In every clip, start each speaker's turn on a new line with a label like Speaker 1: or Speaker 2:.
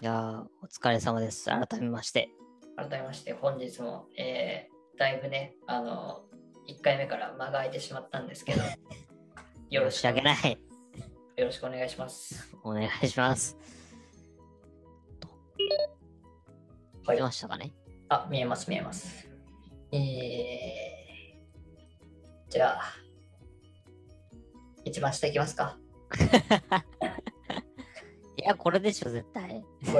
Speaker 1: いやーお疲れ様です。改めまして。
Speaker 2: 改めまして本日も、えー、だいぶね、あの、1回目から間が空いてしまったんですけど、よろし
Speaker 1: 申し訳ない。
Speaker 2: よろしくお願いします。
Speaker 1: お願いします。
Speaker 2: はい
Speaker 1: 来ましたかね？
Speaker 2: あ、見えます、見えます。えー、じゃあ、一番下いきますか。
Speaker 1: いや、これでしょ、絶対。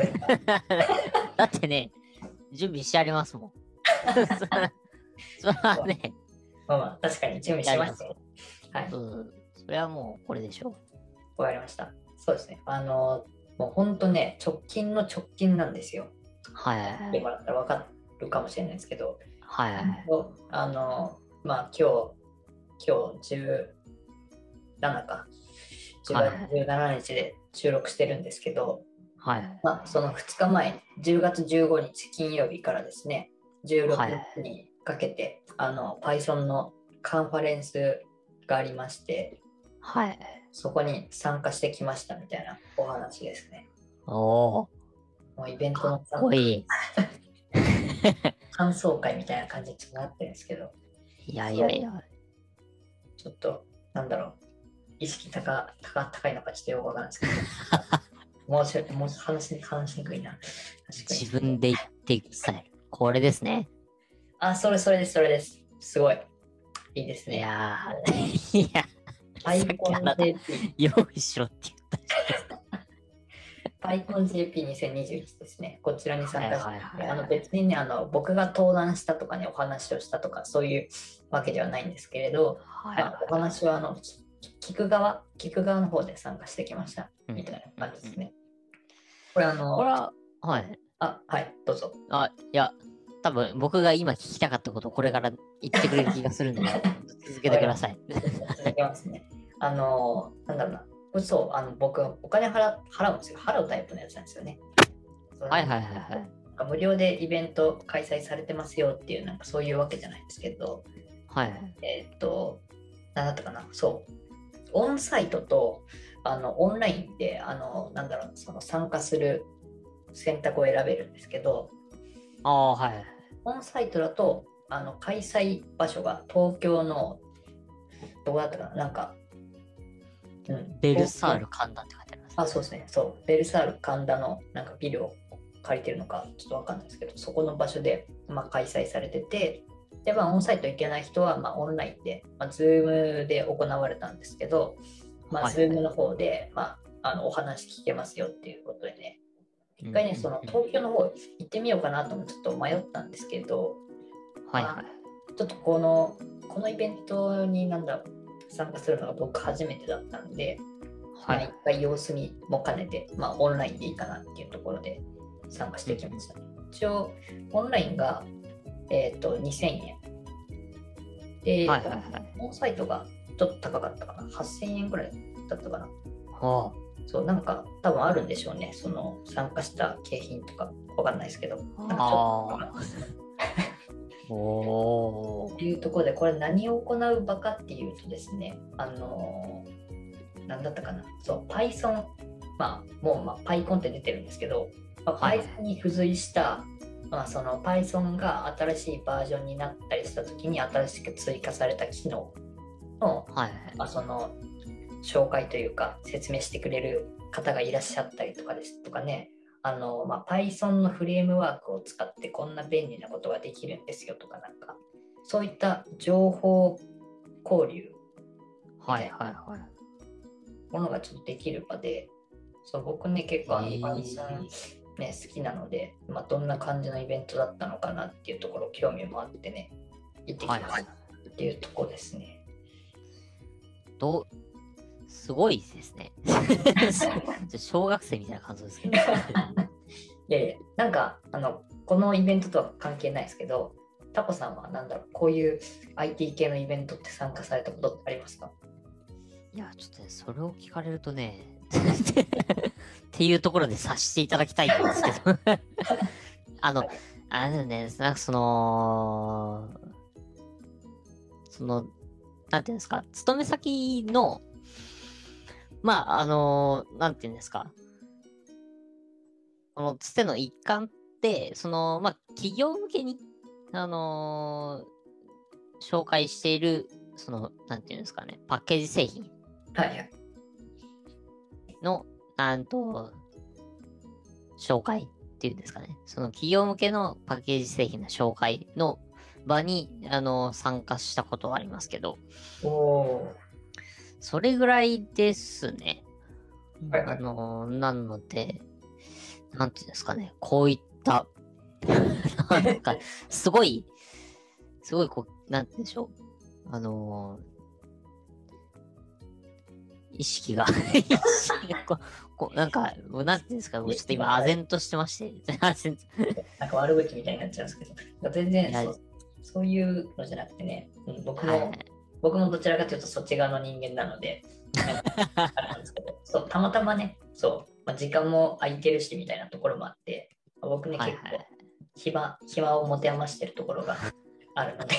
Speaker 1: だってね、準備してありますもん。それはね、
Speaker 2: まあまあ、確かに準備しましたよ。はい、
Speaker 1: うん、それはもうこれでしょ。
Speaker 2: わかりました。そうですね。あの、もう本当ね、直近の直近なんですよ。
Speaker 1: はいはいはい。
Speaker 2: でもらったら分かるかもしれないですけど、
Speaker 1: はいはいはい。
Speaker 2: あの、まあ今日、今日17か、10
Speaker 1: はい
Speaker 2: 月17日で収録してるんですけど、
Speaker 1: はいはい。
Speaker 2: まあその2日前、10月15日金曜日からですね、16
Speaker 1: はい
Speaker 2: 日にかけて、あの Python のカンファレンスがありまして、
Speaker 1: はい。
Speaker 2: そこに参加してきましたみたいなお話ですね。
Speaker 1: おー、
Speaker 2: もうイベントの
Speaker 1: かっこいい。
Speaker 2: 感想会みたいな感じになってるんですけど、
Speaker 1: いやいやいや。
Speaker 2: ちょっと、なんだろう、意識高高高いのかちょっとよくわからないですけど、もうちょもう話し話しにくいな。
Speaker 1: 自分で言っていくスタイル。これですね。
Speaker 2: あ、それそれです、それです。すごい。いいです
Speaker 1: い
Speaker 2: ね。
Speaker 1: やー、いや、
Speaker 2: パイコン JP、
Speaker 1: 用意しろって言った。
Speaker 2: パイコン JP2021 ですね。こちらに参加して、
Speaker 1: はいはいはいはい
Speaker 2: あの別にねあの、僕が登壇したとかね、お話をしたとか、そういうわけではないんですけれど、
Speaker 1: はい
Speaker 2: まあお話はあのき聞く側、聞く側の方で参加してきました。
Speaker 1: うん
Speaker 2: みたいな感じですね。これあの、
Speaker 1: これは、はい。
Speaker 2: あ、はい、どうぞ。
Speaker 1: あ、いや、多分僕が今聞きたかったことをこれから言ってくれる気がするんで、続けてください。
Speaker 2: 続けますね。あの、なんだろうな。そう、あの僕、お金払払うんですよ。払うタイプのやつなんですよね。
Speaker 1: はいはいはいはい。
Speaker 2: 無料でイベント開催されてますよっていう、なんかそういうわけじゃないんですけど、
Speaker 1: はい。
Speaker 2: えーっと、なんだったかな。そう。オンサイトと、あの、オンラインで、あの、なんだろう、その参加する選択を選べるんですけど、
Speaker 1: ああ、はい。
Speaker 2: オンサイトだと、あの開催場所が東京の、どこだったかななんか、うん
Speaker 1: ベルサール神田って書いてあります。
Speaker 2: あ、そうですね。そう。ベルサール神田のなんかビルを借りてるのかちょっとわかんないですけど、そこの場所で、まあ、開催されてて、で、まあ、オンサイト行けない人は、まあ、オンラインで、まあ、 Zoom で行われたんですけど、まあ、
Speaker 1: はい
Speaker 2: Zoom の方で、まあ、あのお話聞けますよっていうことでね、一回ね、その東京の方行ってみようかなともちょっと迷ったんですけど、
Speaker 1: はいはい。
Speaker 2: ちょっとこの、このイベントになんだ参加するのが僕初めてだったんで、
Speaker 1: はい
Speaker 2: まあ一回様子見も兼ねて、まあ、オンラインでいいかなっていうところで参加してきました。一応、オンラインが、えっと2000円。で、
Speaker 1: はいはいはい。
Speaker 2: サイトがちょっと高かったかな。8000円ぐらいだったかな。
Speaker 1: お
Speaker 2: そう、なんか多分あるんでしょうね。その参加した景品とかわかんないですけど。なんかちょっと いうところで、これ何を行う場かっていうとですね、あのー、なんだったかな、そう、Python、まあ、もう、まあ、PyCon って出てるんですけど、まあ、
Speaker 1: はい
Speaker 2: Python に付随した、まあ、その Python が新しいバージョンになったりしたときに新しく追加された機能の、
Speaker 1: はい。
Speaker 2: まあ、その紹介というか説明してくれる方がいらっしゃったりとかですとかね、あの、まあ、Python のフレームワークを使ってこんな便利なことができるんですよとかなんか、そういった情報交流
Speaker 1: はいはいはい。
Speaker 2: ものがちょっとできる場で、そう僕ね、結構あの Python、ね、好きなので、まあ、どんな感じのイベントだったのかなっていうところ興味もあってね、行ってきま
Speaker 1: はいはい
Speaker 2: したっていうところですね。
Speaker 1: どう、すごいですね。小学生みたいな感想ですけど。
Speaker 2: いやいや、なんか、あの、このイベントとは関係ないですけど、タコさんはなんだろう、こういう IT 系のイベントって参加されたことってありますか？
Speaker 1: いや、ちょっとね、それを聞かれるとね、っていうところで察していただきたいんですけど。あの、あれね、なんかその、その、なんていうんですか、勤め先の、まあ、あの、なんていうんですか、そのつての一環って、その、まあ、企業向けに、あのー紹介している、その、なんていうんですかね、パッケージ製品
Speaker 2: はいはい。
Speaker 1: の、なんと、紹介っていうんですかね。その企業向けのパッケージ製品の紹介の場に、あの、参加したことはありますけど、それぐらいですね。
Speaker 2: はいはい
Speaker 1: あの、なので、なんていうんですかね、こういった、なんか、すごい、すごい、こう、なんてんでしょう。あの意識が、意識がこう、こうなんか、なんていうんですか、ちょっと今、唖然としてまして、
Speaker 2: なんか悪口みたいになっちゃうんですけど、全然そうそういうのじゃなくてね、うん、僕も、
Speaker 1: はい
Speaker 2: 僕もどちらかというとそっち側の人間なので、そうたまたまね、そう、まあ、時間も空いてるしみたいなところもあって、まあ僕ね、結構
Speaker 1: はい。はい
Speaker 2: 暇、暇を持て余してるところがあるので、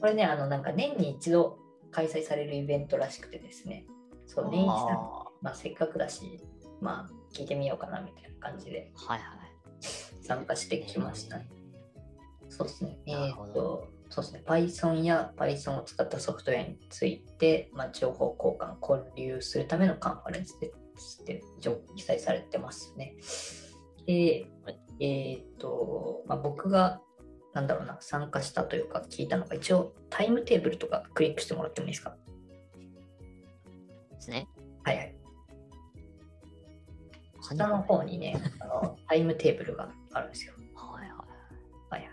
Speaker 2: これね、あの、なんか年に一度開催されるイベントらしくてですね、そう、年一さん
Speaker 1: あ
Speaker 2: まあ、せっかくだし、まあ、聞いてみようかなみたいな感じで
Speaker 1: ーはいはい。
Speaker 2: 参加してきましたね。そうですね。えっ、
Speaker 1: なるほど
Speaker 2: と、そうですね。Python や Python を使ったソフトウェアについて、まあ、情報交換、交流するためのカンファレンスですって一応記載されてますね。で、えっ、と、まあ、僕が、なんだろうな、参加したというか聞いたのが、一応タイムテーブルとかクリックしてもらってもいいですか？
Speaker 1: ですね。
Speaker 2: はいはい。下の方にね、あの タイムテーブルがあるんですよ。
Speaker 1: はいは
Speaker 2: はいはい。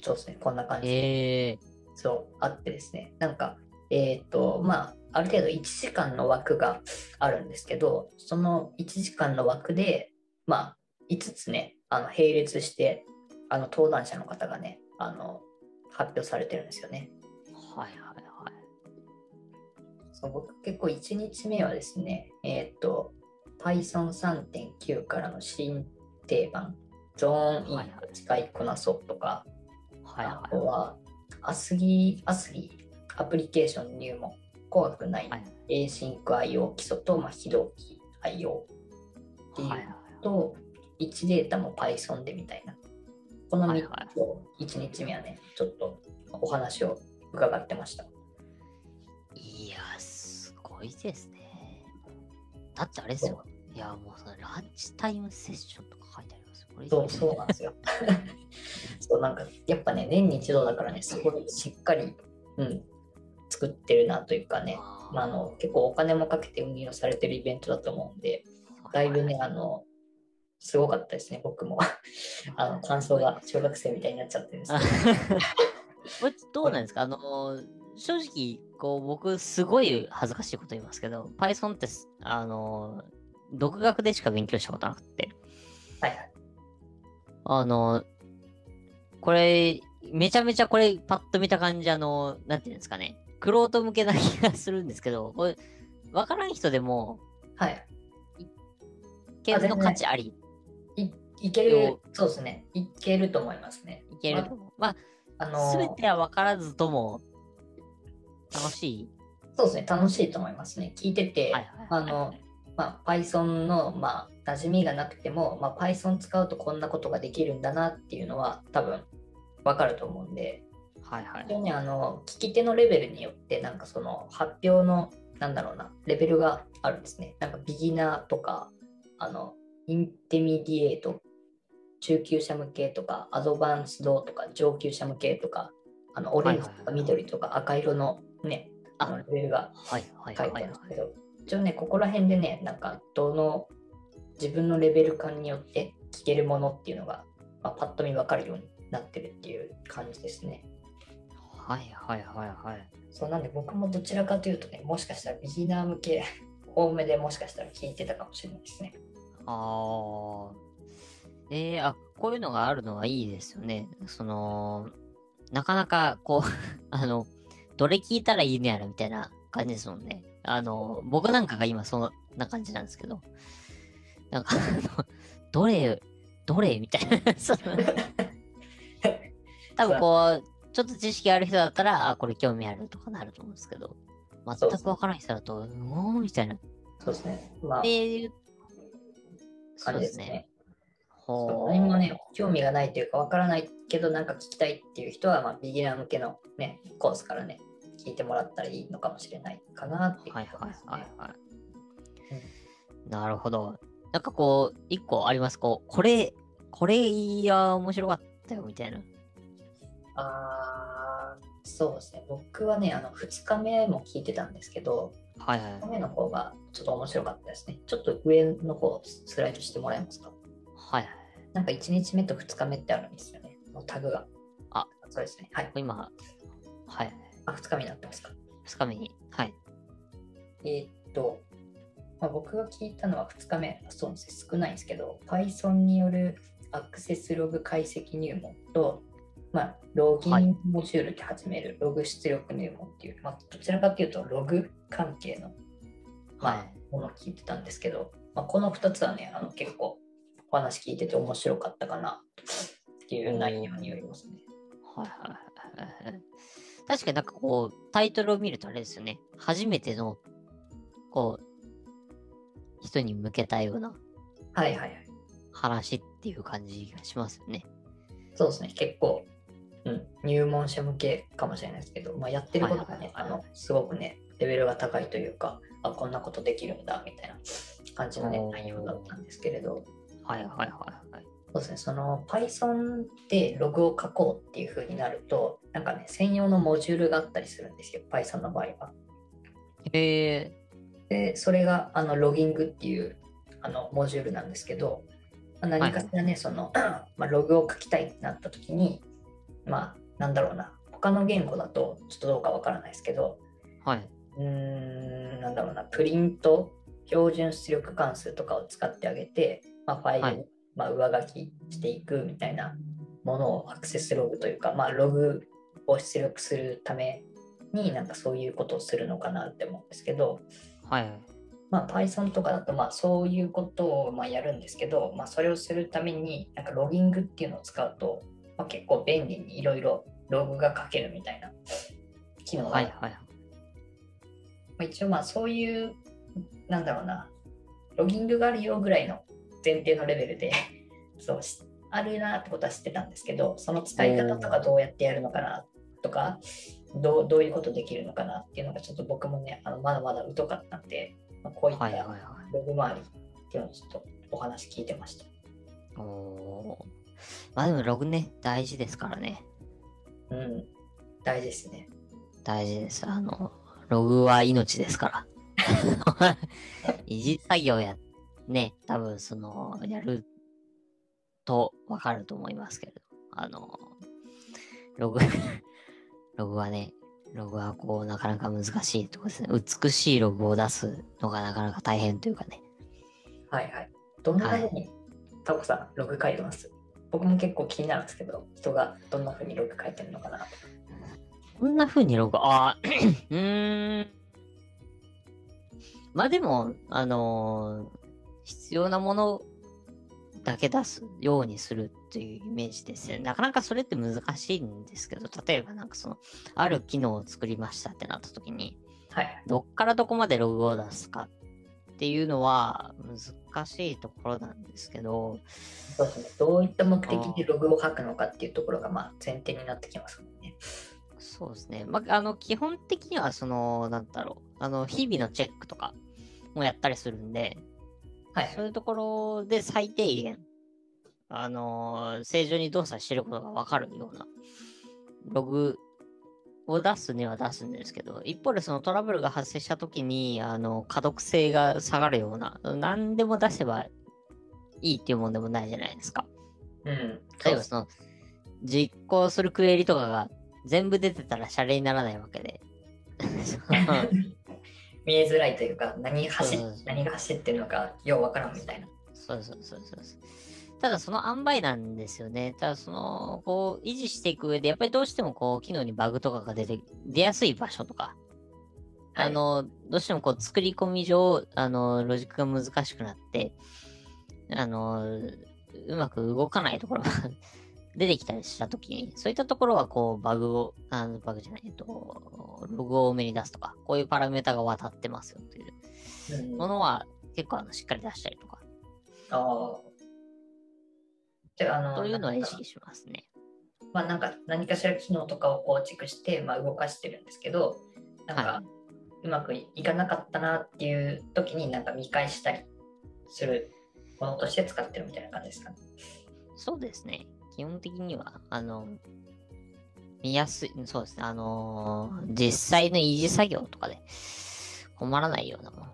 Speaker 2: そうですね。こんな感
Speaker 1: い。
Speaker 2: じで。
Speaker 1: ええ
Speaker 2: そう、あってですね。なんか、えっ、と、まあ、ある程度1時間の枠があるんですけど、その1時間の枠で、まあ、5つね、あの並列して、あの登壇者の方がね、あの発表されてるんですよね。
Speaker 1: はいはいはい。
Speaker 2: そう僕結構1日目はですね、えっ、と、Python3.9 からの新定番、ゾーンインを使いこなそうとか、
Speaker 1: はい
Speaker 2: あ
Speaker 1: はい。
Speaker 2: とは、アスギー、アスギー、アプリケーション入門、怖くない、
Speaker 1: はい
Speaker 2: Async IO 基礎と、まあ、非同期 IO っていう
Speaker 1: はいはい
Speaker 2: と、1データも Python でみたいな。この3
Speaker 1: はいはい
Speaker 2: つを1日目はね、ちょっとお話を伺ってました。
Speaker 1: いや、すごいですね。だってあれですよ。いや、もうそのランチタイムセッションとか書いてありますよ。これ
Speaker 2: そうそうなんですよ。そうなんかやっぱね、年に一度だからね、すごいしっかり、うん、作ってるなというかね、まあ、あの結構お金もかけて運営をされてるイベントだと思うんで、だいぶね、あの、すごかったですね、僕も。あの、感想が小学生みたいになっちゃってるんです
Speaker 1: あ
Speaker 2: けど。
Speaker 1: どうなんですか？あの、正直、こう、僕、すごい恥ずかしいこと言いますけど、Python ってす、あの、独学でしか勉強したことなくて、
Speaker 2: はいはい。
Speaker 1: あの、これ、めちゃめちゃこれ、パッと見た感じ、あの、なんていうんですかね、クロート向けな気がするんですけど、これ、わからん人でも、
Speaker 2: はい。
Speaker 1: 系の価値あり、
Speaker 2: いいける、そうですね。いけると思いますね。
Speaker 1: いけると思う。ま
Speaker 2: あ
Speaker 1: あ、
Speaker 2: の
Speaker 1: すべては分からずとも、楽しい？
Speaker 2: そうですね、楽しいと思いますね。聞いてて、
Speaker 1: はいはい
Speaker 2: あ
Speaker 1: はい
Speaker 2: の、まあ、Python の、まあ、馴染みがなくても、まあ、Python 使うとこんなことができるんだなっていうのは多分わかると思うんで、
Speaker 1: はいはい
Speaker 2: 非常にあの聞き手のレベルによってなんかその発表のなんだろうなレベルがあるんですね。なんかビギナーとかあの intermediate 中級者向けとか advanced とか上級者向けとかあのオレンジとか緑とか赤色のねあのレベルが
Speaker 1: はいはい
Speaker 2: 書いてあるんですけど、一応ね、ここら辺でね、なんか、どの自分のレベル感によって聞けるものっていうのが、まあ、パッと見分かるようになってるっていう感じですね。
Speaker 1: はいはいはいはい。
Speaker 2: そうなんで僕もどちらかというとね、もしかしたらビギナー向け多めでもしかしたら聞いてたかもしれないですね。
Speaker 1: ああ。えー、あ、こういうのがあるのはいいですよね。その、なかなか、こう、あの、どれ聞いたらいいのやらみたいな感じですもんね。あの、僕なんかが今そんな感じなんですけど、なんか、あの、どれ、どれみたいな、その、多分こう、ちょっと知識ある人だったら、あ、これ興味あるとかなると思うんですけど、全くわからない人だと、うおーみたいな。
Speaker 2: そうですね。まあ、
Speaker 1: で、
Speaker 2: 感じですね。何もね、興味がないというか、わからないけど、なんか聞きたいっていう人は、まあ、ビギナー向けのね、コースからね、聞いてもらったらいいのかもしれないかなっていう
Speaker 1: はい。はいはいはい。なるほど。なんかこう、一個あります。こう、これ、これいや、面白かったよみたいな。
Speaker 2: あーそうですね。僕はね、あの、2日目も聞いてたんですけど、
Speaker 1: はいはい
Speaker 2: 2日目の方がちょっと面白かったですね。ちょっと上の方スライドしてもらえますか？
Speaker 1: はいはい。
Speaker 2: なんか1日目と2日目ってあるんですよね。のタグが。
Speaker 1: あ、
Speaker 2: そうですね。はい。
Speaker 1: 今、はい。
Speaker 2: あ、2日目になってますか。
Speaker 1: 二日目に。はい。
Speaker 2: えーっと、まあ、僕が聞いたのは2日目、そうですね、少ないんですけど、Python によるアクセスログ解析入門と、まあ、ロギ
Speaker 1: はい
Speaker 2: ンモジュールで始めるログ出力入門っていう、まあ、どちらかというとログ関係の、まあ
Speaker 1: はい
Speaker 2: ものを聞いてたんですけど、まあ、この2つはね、あの結構お話聞いてて面白かったかなっていう内容によりますね。
Speaker 1: はいはいはいはい。確かになんかこう、タイトルを見るとあれですよね。初めての、こう、人に向けたような
Speaker 2: はいはいはい。
Speaker 1: 話っていう感じがしますよね。
Speaker 2: そうですね、結構、うん、入門者向けかもしれないですけど、まあ、やってることがね、あの、すごくね、レベルが高いというか、あ、こんなことできるんだ、みたいな感じのね内容だったんですけれど、
Speaker 1: はいはいはいはい。
Speaker 2: そうですね、その Python でログを書こうっていう風になると、なんかね、専用のモジュールがあったりするんですよ、Python の場合は。
Speaker 1: え
Speaker 2: で、それがあのロギングっていうあのモジュールなんですけど、まあ何かしらね、その、まあ、ログを書きたいってなった時に、まあ、なんだろうな、他の言語だとちょっとどうかわからないですけど、
Speaker 1: ー、はい。
Speaker 2: うーん、なんだろうな、プリント、標準出力関数とかを使ってあげて、まあ、ファイル、
Speaker 1: はい
Speaker 2: まあ、上書きしていくみたいなものをアクセスログというか、まあ、ログを出力するためになんかそういうことをするのかなって思うんですけど、
Speaker 1: はい。
Speaker 2: まあ、Python とかだとまあそういうことをまあやるんですけど、まあ、それをするためになんかロギングっていうのを使うと、まあ、結構便利にいろいろログが書けるみたいな機能が
Speaker 1: はいはい。
Speaker 2: まあ、一応まあそういう、なんだろうな、ロギングがあるよぐらいの前提のレベルで そうしあるなってことは知ってたんですけど、その使い方とかどうやってやるのかなとか、どうどういうことできるのかなっていうのがちょっと僕もね、あのまだまだ疎かったんで、まあ、こういった
Speaker 1: はいはいはい。
Speaker 2: ログ周りっていうのをちょっとお話聞いてました。
Speaker 1: おー。まあでもログね、大事ですからね。
Speaker 2: うん、大事ですね。
Speaker 1: 大事です。あの、ログは命ですから。維持作業や、ね、多分その、やるとわかると思いますけれど、あの、ログ、ログはね、ログはこう、なかなか難しいところですね。美しいログを出すのがなかなか大変というかね。
Speaker 2: はいはい。どんなふうに、タコさん、ログ書いてます？僕も結構気になるんですけど、人がどんなふうにログ書いてるのかな？と。
Speaker 1: こんな風にログ、あー うーん。まあでも、あのー必要なものだけ出すようにするっていうイメージですね。なかなかそれって難しいんですけど、例えばなんかその、ある機能を作りましたってなった時に、
Speaker 2: はい。
Speaker 1: どっからどこまでログを出すかっていうのは難しいところなんですけど、
Speaker 2: そうですね。どういった目的でログを書くのかっていうところがまあ前提になってきますもんね。
Speaker 1: そうですね。まあ、あの、基本的には、その、なんだろう、あの、日々のチェックとかもやったりするんで、
Speaker 2: はい。
Speaker 1: そういうところで最低限、あのー正常に動作してることがわかるような、ログを出すには出すんですけど、一方でそのトラブルが発生したときに、あの、可読性が下がるような、何でも出せばいいっていうもんでもないじゃないですか。
Speaker 2: うん。
Speaker 1: 例えばその、実行するクエリとかが全部出てたらシャレにならないわけで。
Speaker 2: 見えづらいというか、何走
Speaker 1: う
Speaker 2: 何が走ってるのかようわからんみたいな。
Speaker 1: そうそうそうそう。ただその塩梅なんですよね。ただその、こう、維持していく上で、やっぱりどうしてもこう、機能にバグとかが出て、出やすい場所とか、あの、どうしてもこう、作り込み上、あの、ロジックが難しくなって、あの、うまく動かないところが出てきたりしたときに、そういったところはこう、バグを、あの、バグじゃない、えっと、ログを多めに出すとか、こういうパラメータが渡ってますよという
Speaker 2: うん
Speaker 1: ものは結構あのしっかり出したりとか
Speaker 2: ああ。じゃあ、あの、
Speaker 1: というのは意識しますね。
Speaker 2: まあなんか何かしら機能とかを構築して、まあ、動かしてるんですけど、なんか、
Speaker 1: は
Speaker 2: うまくいかなかったなっていう時になんか見返したりするものとして使ってるみたいな感じですかね。
Speaker 1: そうですね。基本的には、あの、見やすい、そうですね。あのー実際の維持作業とかで困らないようなもの。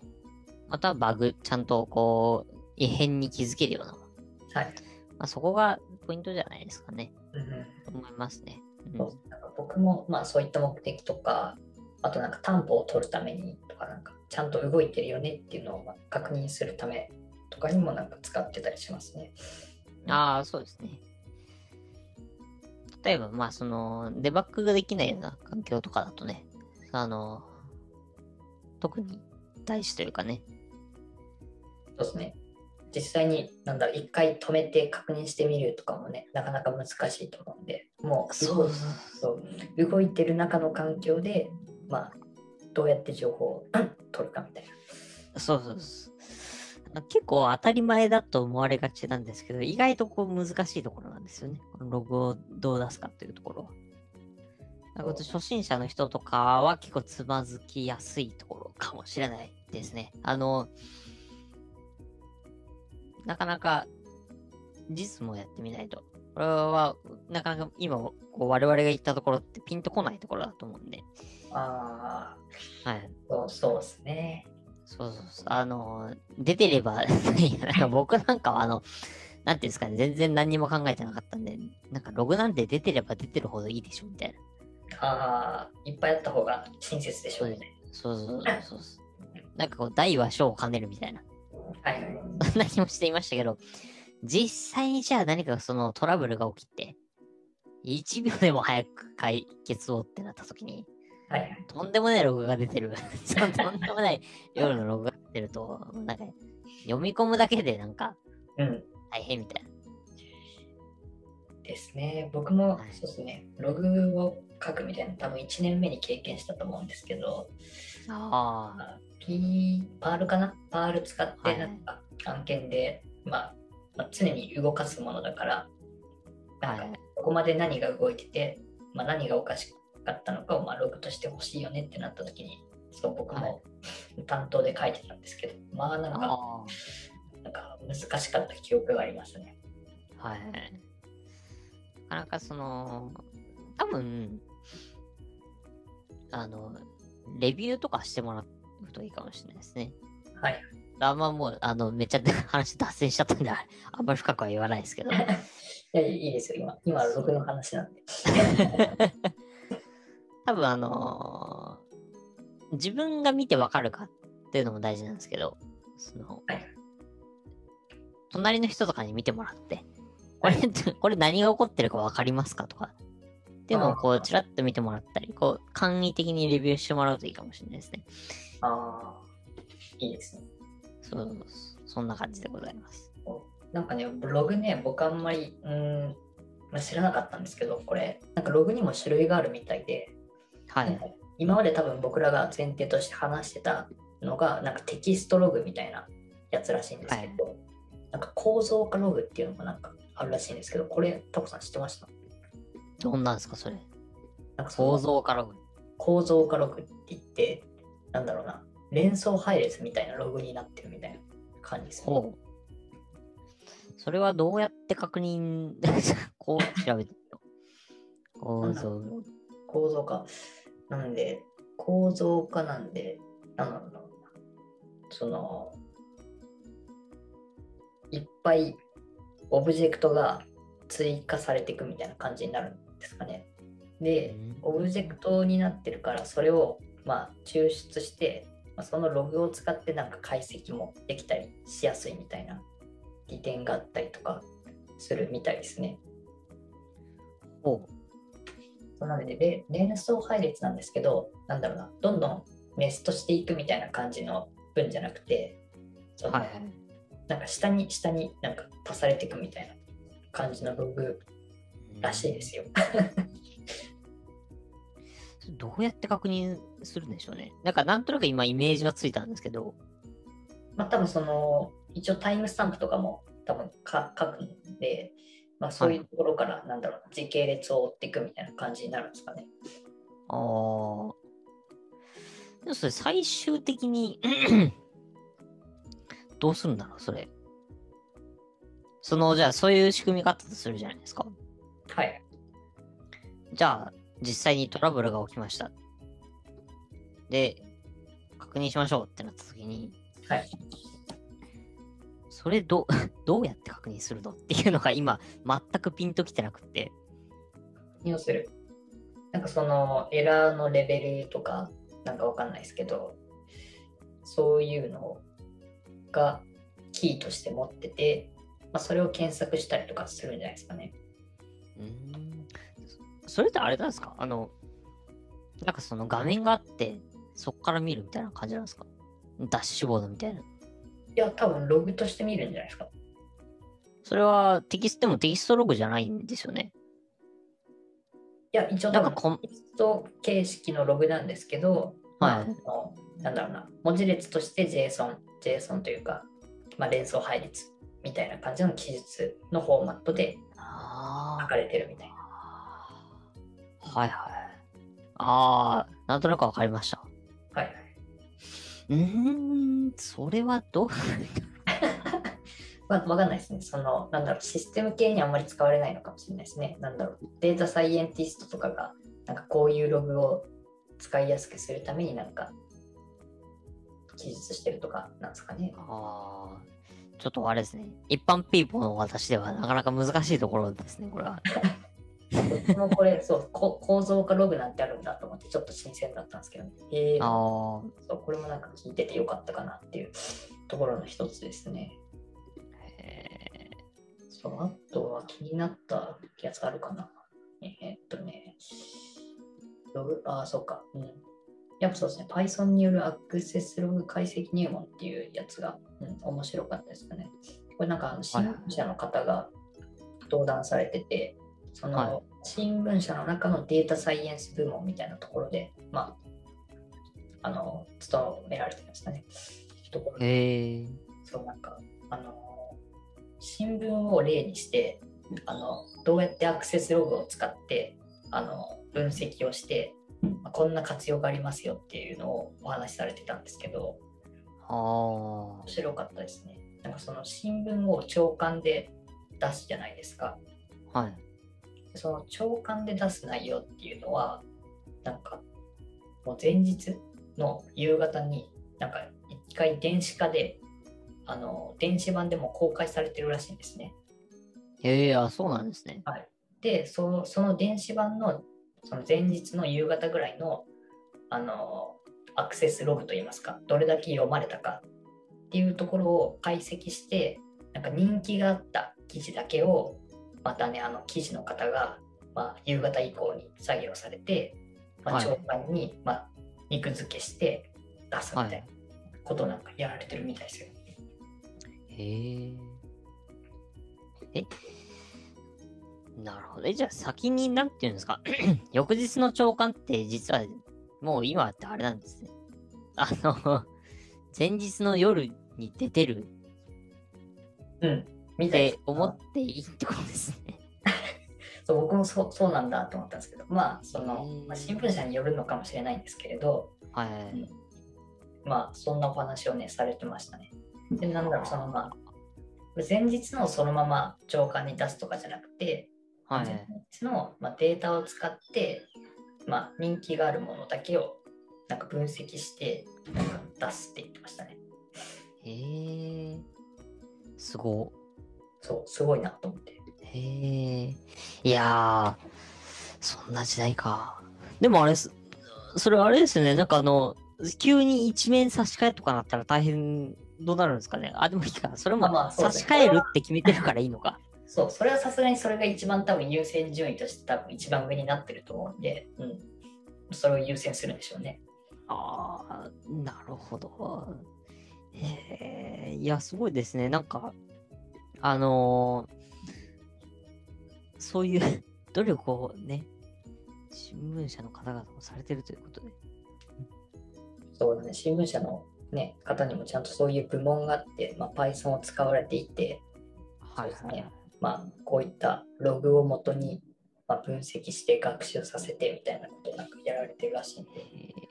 Speaker 1: またはバグ、ちゃんとこう、異変に気づけるようなもの。
Speaker 2: はい。
Speaker 1: まあ、そこがポイントじゃないですかね。
Speaker 2: うん
Speaker 1: 思いますね。うん
Speaker 2: そうなんか僕もまあそういった目的とか、あとなんか担保を取るためにとか、なんかちゃんと動いてるよねっていうのをまあ確認するためとかにもなんか使ってたりしますね。
Speaker 1: ああ、そうですね。例えば、まあ、その、デバッグができないような環境とかだとね、あの、特に大事というかね、
Speaker 2: そうですね。実際に、なんだろう、一回止めて確認してみるとかもね、なかなか難しいと思うんで、もう
Speaker 1: そう
Speaker 2: そう動いてる中の環境で、まあ、どうやって情報を 取るかみたいな。
Speaker 1: そうそうそう。結構当たり前だと思われがちなんですけど、意外とこう難しいところなんですよね。このログをどう出すかっていうところは。初心者の人とかは結構つまずきやすいところかもしれないですね。あの、なかなか実務をやってみないと。これは、なかなか今こう我々が言ったところってピンとこないところだと思うんで。
Speaker 2: ああ、
Speaker 1: はい。
Speaker 2: そうそうですね。
Speaker 1: そうそうそう。あの、出てれば、なんか僕なんかはあの、なんていうんですかね、全然何にも考えてなかったんで、なんかログなんて出てれば出てるほどいいでしょ、みたいな。
Speaker 2: ああ、いっぱいあった方が親切でしょうね。
Speaker 1: そうそうそうそうそう。なんかこう、大は小を兼ねるみたいな。
Speaker 2: はいはい。
Speaker 1: そんな気もしていましたけど、実際にじゃあ何かそのトラブルが起きて、1秒でも早く解決をってなった時に、
Speaker 2: はいはい。
Speaker 1: とんでもないログが出てる。とんでもない夜のログが出てると、なんか、読み込むだけでなんか
Speaker 2: うん。
Speaker 1: 大変みたいな。
Speaker 2: ですね。僕も
Speaker 1: はい
Speaker 2: そうですね。ログを書くみたいな多分1年目に経験したと思うんですけど、
Speaker 1: ああ。
Speaker 2: まあ P、パールかな？パール使っ
Speaker 1: はい
Speaker 2: てなんか案件で、まあ、まあ、常に動かすものだから、なんか
Speaker 1: はい
Speaker 2: ここまで何が動いてて、まあ、何がおかしかったのかをまあログとして欲しいよねってなった時に、そう僕
Speaker 1: はい
Speaker 2: も担当で書いてたんですけど、まあなんか、
Speaker 1: あ
Speaker 2: なんか難しかった記憶がありますね。
Speaker 1: あ。はい。なかなかその、多分、あの、レビューとかしてもらうといいかもしれないですね。
Speaker 2: はい。
Speaker 1: あんまもう、あの、めっちゃ話脱線しちゃったんで、あんまり深くは言わないですけど。
Speaker 2: いやいいですよ、今。今はログの話なんで。
Speaker 1: 多分あのー自分が見てわかるかっていうのも大事なんですけど、その、
Speaker 2: はい
Speaker 1: 隣の人とかに見てもらって、これ、これ何が起こってるかわかりますかとか、っていうのをこう、ちらっと見てもらったり、こう、簡易的にレビューしてもらうといいかもしれないですね。
Speaker 2: ああ、いいですね。
Speaker 1: そうそんな感じでございます。
Speaker 2: なんかね、ログね、僕あんまり、うーん、まあ、知らなかったんですけど、これ、なんかログにも種類があるみたいで、
Speaker 1: はい。
Speaker 2: 今まで多分僕らが前提として話してたのが、なんかテキストログみたいなやつらしいんですけど、なんか構造化ログっていうのもなんかあるらしいんですけど、これ、タコさん知ってました？
Speaker 1: どんなんですか、それ？
Speaker 2: なんか
Speaker 1: 構造から。
Speaker 2: 構造化ログって言って、なんだろうな、連想配列みたいなログになってるみたいな感じですね。
Speaker 1: それはどうやって確認、こう調べてるの？構造。
Speaker 2: 構造化。なんで、構造化なんで、なんだろうな。その、いっぱいオブジェクトが追加されていくみたいな感じになるんですかね。で、オブジェクトになってるから、それをまあ抽出して、まあ、そのログを使ってなんか解析もできたりしやすいみたいな利点があったりとかするみたいですね。
Speaker 1: ほう。
Speaker 2: そうなのでレ、連想配列なんですけど、なんだろうな、どんどんネストしていくみたいな感じの文じゃなくて、その
Speaker 1: はいはい。
Speaker 2: なんか下に下になんか足されていくみたいな感じのログらしいですよ。
Speaker 1: どうやって確認するんでしょうね。なんかなんとなく今イメージはついたんですけど、
Speaker 2: まあ多分その、一応タイムスタンプとかも多分か書くんで、まあ、そういうところから、なんだろう、時系列を追っていくみたいな感じになるんですかね。
Speaker 1: ああ。でもそれ最終的に どうするんだろう、それ。その、じゃあそういう仕組みがあったとするじゃないですか。
Speaker 2: はい。
Speaker 1: じゃあ、実際にトラブルが起きました。で、確認しましょうってなった時に、
Speaker 2: はい。
Speaker 1: それど、どうやって確認するのっていうのが今、全くピンときてなくて。
Speaker 2: 何をする？なんかそのエラーのレベルとか、なんかわかんないですけど、そういうのがキーとして持ってて、まあ、それを検索したりとかするんじゃないですかね。
Speaker 1: うーん。それってあれなんですか？あの、なんかその画面があって、そっから見るみたいな感じなんですか？ダッシュボードみたいな。
Speaker 2: いや、多分ログとして見るんじゃないですか。
Speaker 1: それはテキストでもテキストログじゃないんですよね。
Speaker 2: いや、一応多分テキスト形式のログなんですけど、まあ、
Speaker 1: はい
Speaker 2: なんだろうな、文字列として JSON、JSON というか、まあ、連想配列みたいな感じの記述のフォーマットで
Speaker 1: あ
Speaker 2: 書かれてるみたいな。
Speaker 1: あ。はいはい。ああ、なんとなくわかりました。うーん、それはどう？
Speaker 2: まあ、わかんないですね。その、なんだろう、システム系にあんまり使われないのかもしれないですね。なんだろう、データサイエンティストとかが、なんかこういうログを使いやすくするためになんか、記述してるとかなんですかね。
Speaker 1: ああ、ちょっとあれですね。一般ピーポーの私ではなかなか難しいところですね、これは。
Speaker 2: 僕もこれ、そう、こ構造化ログなんてあるんだと思って、ちょっと新鮮だったんですけど、ね、えー
Speaker 1: ああ、
Speaker 2: そうこれもなんか聞いててよかったかなっていうところの一つですね。
Speaker 1: え
Speaker 2: そう、あとは気になったやつあるかな。えーっとね、ログ、あ、そうか。うん。やっぱそうですね、Python によるアクセスログ解析入門っていうやつが、うん、面白かったですかね。これなんかあの新聞社の方が登壇されてて、その、
Speaker 1: はい。
Speaker 2: 新聞社の中のデータサイエンス部門みたいなところで、まあ、あの、勤められてましたね。ところそうなんかあの新聞を例にしてあのどうやってアクセスログを使ってあの分析をして、まあこんな活用がありますよっていうのをお話しされてたんですけど面白かったですね。なんかその新聞を朝刊で出すじゃないですか。
Speaker 1: はい。
Speaker 2: その朝刊で出す内容っていうのはなんかもう前日の夕方になんか一回電子化であの電子版でも公開されてるらしいんですね。
Speaker 1: へえあ、そうなんですね。
Speaker 2: でそのその電子版のその前日の夕方ぐらいのあのアクセスログといいますかどれだけ読まれたかっていうところを解析してなんか人気があった記事だけをまたねあの記事の方が、まあ、夕方以降に作業されて、まあ、
Speaker 1: はい
Speaker 2: 長官に、まあ、肉付けして出すみたいな
Speaker 1: はい
Speaker 2: ことなんかやられてるみたいですよ。
Speaker 1: へえ。え？なるほど。え、じゃあ先に、なんていうんですか？翌日の朝刊って実はもう今ってあれなんですね。あの、前日の夜に出てる
Speaker 2: うん、み
Speaker 1: った
Speaker 2: いです
Speaker 1: て思っていいってことですね。
Speaker 2: そう僕もそうそうなんだと思ったんですけど、まあそのまあ、新聞社によるのかもしれないんですけれど、
Speaker 1: はい。
Speaker 2: まあそんなお話をね、されてましたね。で、なんだろう、そのまあ、前日のそのまま朝刊に出すとかじゃなくて、
Speaker 1: はい。
Speaker 2: 前日の、まあ、データを使って、まあ、人気があるものだけをなんか分析してなんか出すって言ってましたね。
Speaker 1: へえ。すご。
Speaker 2: そう、すごいなと思って。
Speaker 1: へえ。いやー、そんな時代か。でもあれす、それあれですよね。なんかあの、急に一面差し替えとかなったら大変、どうなるんですかね。あ、でもいいか。それも差し替えるって決めてるからいいのか。
Speaker 2: そう、それはさすがにそれが一番多分優先順位として多分一番上になってると思うんで、うん。それを優先するんでしょうね。
Speaker 1: ああ、なるほど。へえ、いや、すごいですね。なんか、あのーそういう 努力をね、新聞社の方々もされてるということで。
Speaker 2: そうだね、新聞社の、ね、方にもちゃんとそういう部門があって、まあ、Python を使われていて、
Speaker 1: はい
Speaker 2: そうですねまあ、こういったログをもとに、まあ、分析して学習させてみたいなことをなんかやられてるらしいんで、
Speaker 1: えー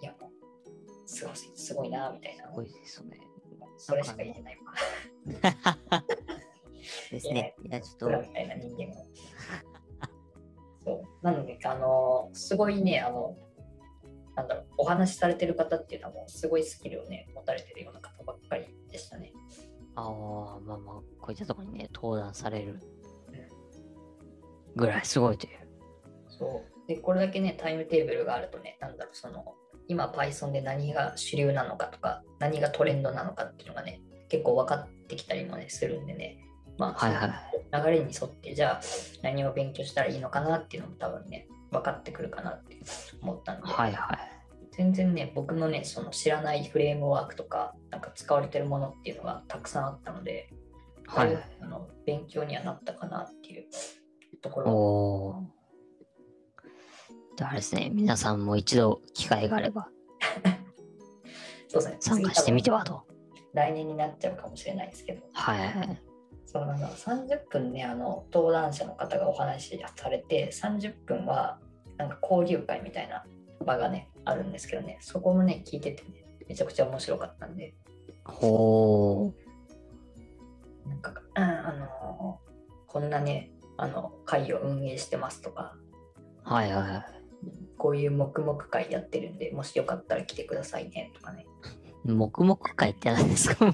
Speaker 2: いや、もうすごい、すごいな、みたいな
Speaker 1: す。ごいですよね。
Speaker 2: それしか言えないわ。
Speaker 1: ですね。いや、ちょっと
Speaker 2: みたいな人間は。そう。なので、あの、すごいね、あの、なんだろう、お話しされてる方っていうのはもうすごいスキルをね、持たれてるような方ばっかりでしたね。
Speaker 1: ああ、まあまあ、こういったところにね、登壇されるぐらいすごいという。
Speaker 2: そう。で、これだけね、タイムテーブルがあるとね、なんだろう、その、今 Python で何が主流なのかとか、何がトレンドなのかっていうのがね、結構分かってきたりもね、するんでね、まあ、
Speaker 1: はいはい。
Speaker 2: 流れに沿って、じゃあ何を勉強したらいいのかなっていうのも多分ね、分かってくるかなって思ったんで、
Speaker 1: はいはい。
Speaker 2: 全然ね、僕のね、その知らないフレームワークとか、なんか使われてるものっていうのがたくさんあったので、
Speaker 1: はい
Speaker 2: あの勉強にはなったかなっていうところ
Speaker 1: おお。であれですね、皆さんも一度機会があれば
Speaker 2: そうですね。
Speaker 1: 参加してみてはと。
Speaker 2: 来年になっちゃうかもしれないですけど、
Speaker 1: はい。
Speaker 2: そうなんだ30分ね、あの登壇者の方がお話しされて、30分はなんか交流会みたいな場がね、あるんですけどね、そこもね、聞いててね、めちゃくちゃ面白かったんで、
Speaker 1: ほ
Speaker 2: なんか、うん、あのこんなね、あの会を運営してますとか、
Speaker 1: う。はいはい。
Speaker 2: こういう黙々会やってるんで、もしよかったら来てくださいねとかね。
Speaker 1: 黙々会って何ですか？